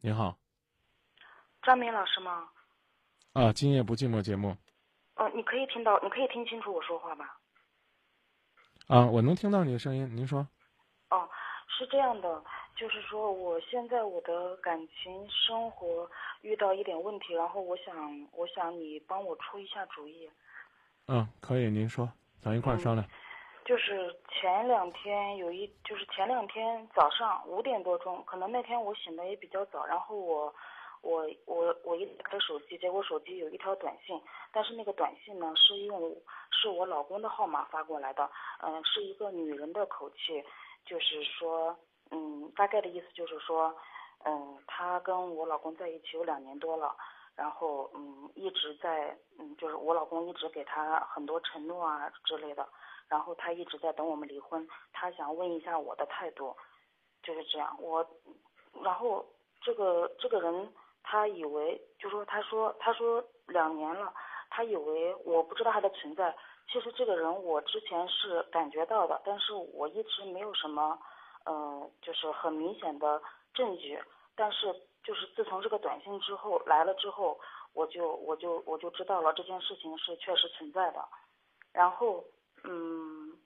您好，张明老师吗？啊，今夜不寂寞节目。呃，你可以听到，你可以听清楚我说话吧？啊，我能听到你的声音，您说。哦，是这样的，就是说我现在我的感情生活遇到一点问题，然后我想，我想你帮我出一下主意。嗯，可以，您说，咱一块儿商量。就是前两天有一，就是前两天早上五点多钟，可能那天我醒的也比较早，然后我，我我我一打开手机，结果手机有一条短信，但是那个短信呢是用是我老公的号码发过来的，嗯，是一个女人的口气，就是说，嗯，大概的意思就是说，嗯，她跟我老公在一起有两年多了，然后嗯一直在，嗯，就是我老公一直给他很多承诺啊之类的。然后他一直在等我们离婚，他想问一下我的态度，就是这样。我，然后这个这个人他以为，就说他说他说两年了，他以为我不知道他的存在。其实这个人我之前是感觉到的，但是我一直没有什么，嗯，就是很明显的证据。但是就是自从这个短信之后来了之后，我就我就我就知道了这件事情是确实存在的，然后。嗯，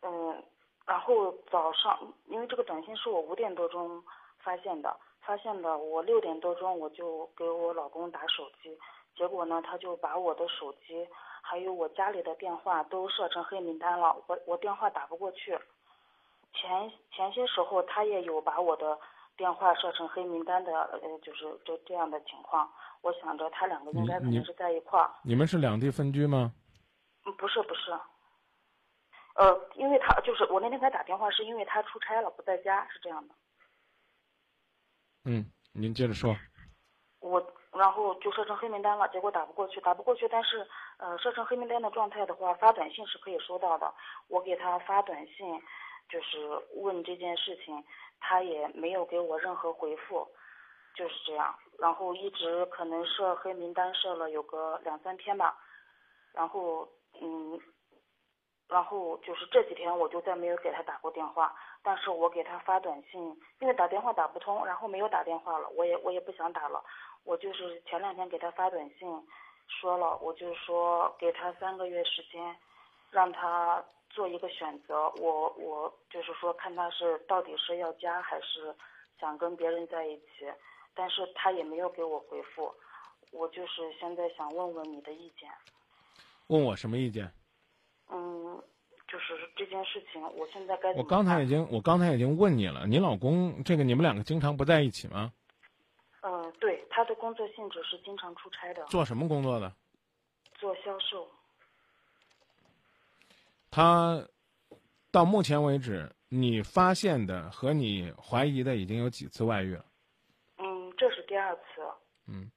嗯，然后早上，因为这个短信是我五点多钟发现的，发现的，我六点多钟我就给我老公打手机，结果呢，他就把我的手机还有我家里的电话都设成黑名单了，我我电话打不过去。前前些时候他也有把我的电话设成黑名单的，呃，就是这这样的情况。我想着他两个应该可能是在一块儿。你们是两地分居吗？嗯，不是不是，呃，因为他就是我那天给他打电话，是因为他出差了，不在家，是这样的。嗯，您接着说。我然后就设成黑名单了，结果打不过去，打不过去。但是呃，设成黑名单的状态的话，发短信是可以收到的。我给他发短信，就是问这件事情，他也没有给我任何回复，就是这样。然后一直可能设黑名单设了有个两三天吧，然后。嗯，然后就是这几天我就再没有给他打过电话，但是我给他发短信，因为打电话打不通，然后没有打电话了，我也我也不想打了，我就是前两天给他发短信，说了，我就说给他三个月时间，让他做一个选择，我我就是说看他是到底是要加还是想跟别人在一起，但是他也没有给我回复，我就是现在想问问你的意见。问我什么意见？嗯，就是这件事情，我现在该我刚才已经我刚才已经问你了，你老公这个你们两个经常不在一起吗？嗯，对，他的工作性质是经常出差的。做什么工作的？做销售。他到目前为止，你发现的和你怀疑的已经有几次外遇了？嗯，这是第二次。嗯，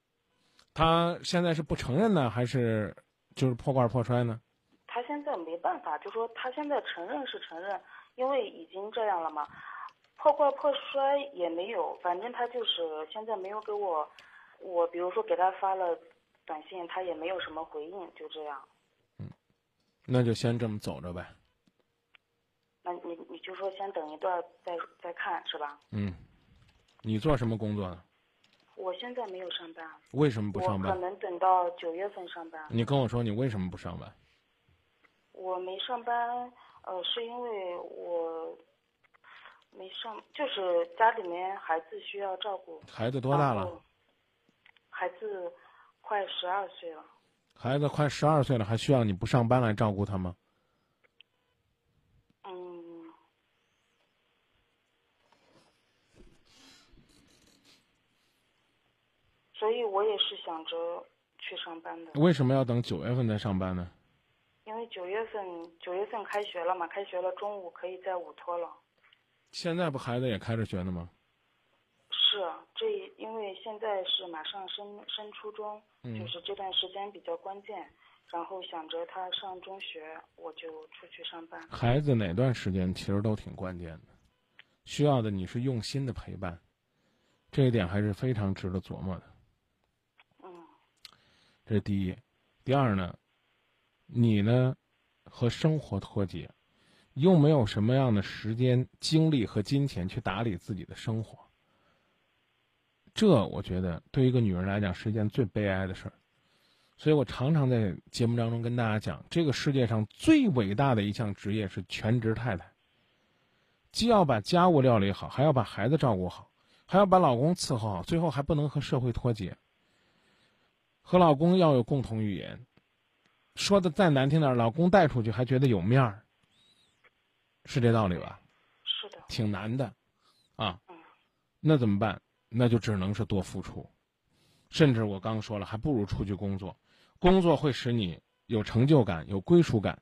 他现在是不承认呢，还是？就是破罐破摔呢，他现在没办法，就说他现在承认是承认，因为已经这样了嘛，破罐破摔也没有，反正他就是现在没有给我，我比如说给他发了短信，他也没有什么回应，就这样。嗯，那就先这么走着呗。那你你就说先等一段再再看是吧？嗯，你做什么工作呢？我现在没有上班。为什么不上班？可能等到九月份上班。你跟我说你为什么不上班？我没上班，呃，是因为我没上，就是家里面孩子需要照顾。孩子多大了？孩子快十二岁了。孩子快十二岁了，还需要你不上班来照顾他吗？所以我也是想着去上班的。为什么要等九月份再上班呢？因为九月份九月份开学了嘛，开学了中午可以在午托了。现在不孩子也开着学呢吗？是，这因为现在是马上升升初中，就是这段时间比较关键，然后想着他上中学，我就出去上班。孩子哪段时间其实都挺关键的，需要的你是用心的陪伴，这一点还是非常值得琢磨的。嗯这是第一，第二呢，你呢和生活脱节，又没有什么样的时间、精力和金钱去打理自己的生活，这我觉得对于一个女人来讲是一件最悲哀的事儿。所以我常常在节目当中跟大家讲，这个世界上最伟大的一项职业是全职太太。既要把家务料理好，还要把孩子照顾好，还要把老公伺候好，最后还不能和社会脱节。和老公要有共同语言，说的再难听点，老公带出去还觉得有面儿，是这道理吧？是的。挺难的，啊。嗯。那怎么办？那就只能是多付出，甚至我刚说了，还不如出去工作。工作会使你有成就感、有归属感、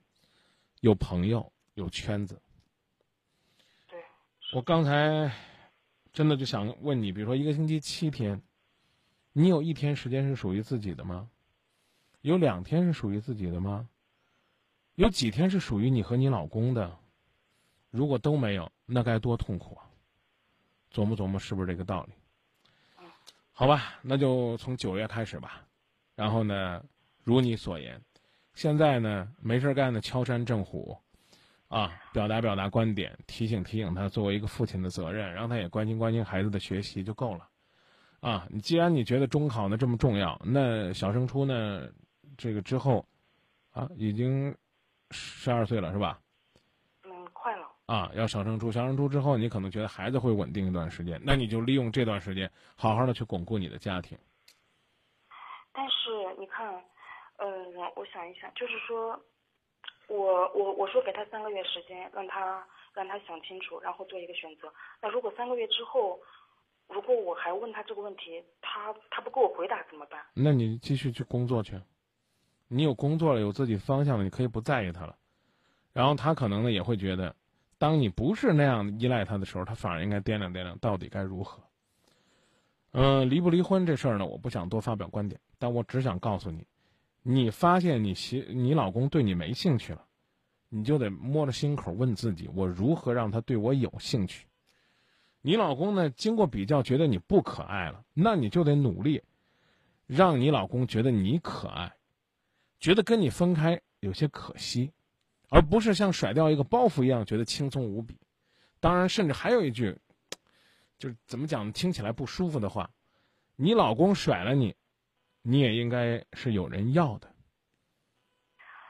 有朋友、有圈子。对。我刚才真的就想问你，比如说一个星期七天，你有一天时间是属于自己的吗？有两天是属于自己的吗？有几天是属于你和你老公的？如果都没有，那该多痛苦啊！琢磨琢磨，是不是这个道理？好吧，那就从九月开始吧。然后呢？如你所言，现在呢没事干的敲山震虎，啊，表达表达观点，提醒提醒他作为一个父亲的责任，让他也关心关心孩子的学习就够了，啊，你既然你觉得中考呢这么重要，那小升初呢，这个之后，啊，已经十二岁了是吧？啊，要小升初，小升初之后，你可能觉得孩子会稳定一段时间，那你就利用这段时间，好好的去巩固你的家庭。但是你看。嗯，我想一想，就是说，我我我说给他三个月时间，让他让他想清楚，然后做一个选择。那如果三个月之后，如果我还问他这个问题，他他不给我回答怎么办？那你继续去工作去，你有工作了，有自己方向了，你可以不在意他了。然后他可能呢也会觉得，当你不是那样依赖他的时候，他反而应该掂量掂量到底该如何。嗯，离不离婚这事儿呢，我不想多发表观点，但我只想告诉你。你发现你媳你老公对你没兴趣了，你就得摸着心口问自己：我如何让他对我有兴趣？你老公呢？经过比较觉得你不可爱了，那你就得努力，让你老公觉得你可爱，觉得跟你分开有些可惜，而不是像甩掉一个包袱一样觉得轻松无比。当然，甚至还有一句，就是怎么讲听起来不舒服的话：你老公甩了你。你也应该是有人要的，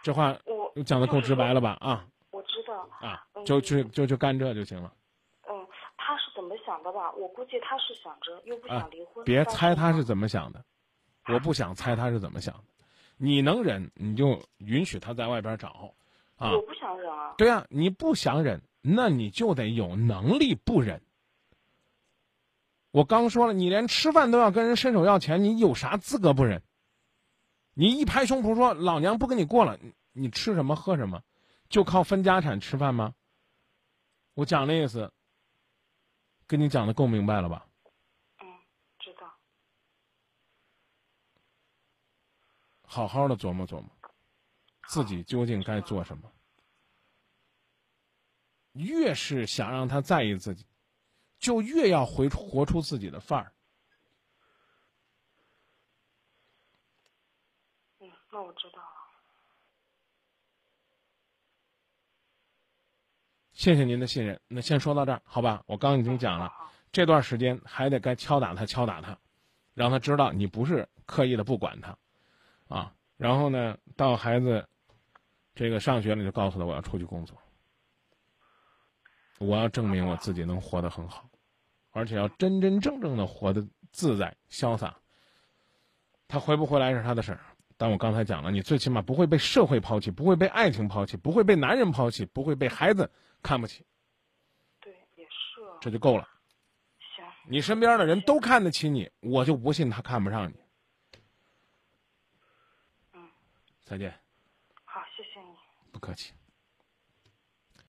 这话我讲的够直白了吧？啊，我知道啊，就就就就干这就行了。嗯，他是怎么想的吧？我估计他是想着又不想离婚。别猜他是怎么想的，我不想猜他是怎么想的。你能忍，你就允许他在外边找。啊，我不想忍啊。对啊，你不想忍，那你就得有能力不忍。我刚说了，你连吃饭都要跟人伸手要钱，你有啥资格不忍？你一拍胸脯说老娘不跟你过了，你吃什么喝什么？就靠分家产吃饭吗？我讲的意思，跟你讲的够明白了吧？嗯，知道。好好的琢磨琢磨，自己究竟该做什么。越是想让他在意自己。就越要回活出自己的范儿。嗯，那我知道了。谢谢您的信任。那先说到这儿，好吧？我刚已经讲了，这段时间还得该敲打他，敲打他，让他知道你不是刻意的不管他，啊。然后呢，到孩子这个上学了，就告诉他我要出去工作，我要证明我自己能活得很好。而且要真真正正的活得自在潇洒。他回不回来是他的事儿，但我刚才讲了，你最起码不会被社会抛弃，不会被爱情抛弃，不会被男人抛弃，不会被孩子看不起。对，也是。这就够了。行。你身边的人都看得起你，我就不信他看不上你。嗯。再见。客气。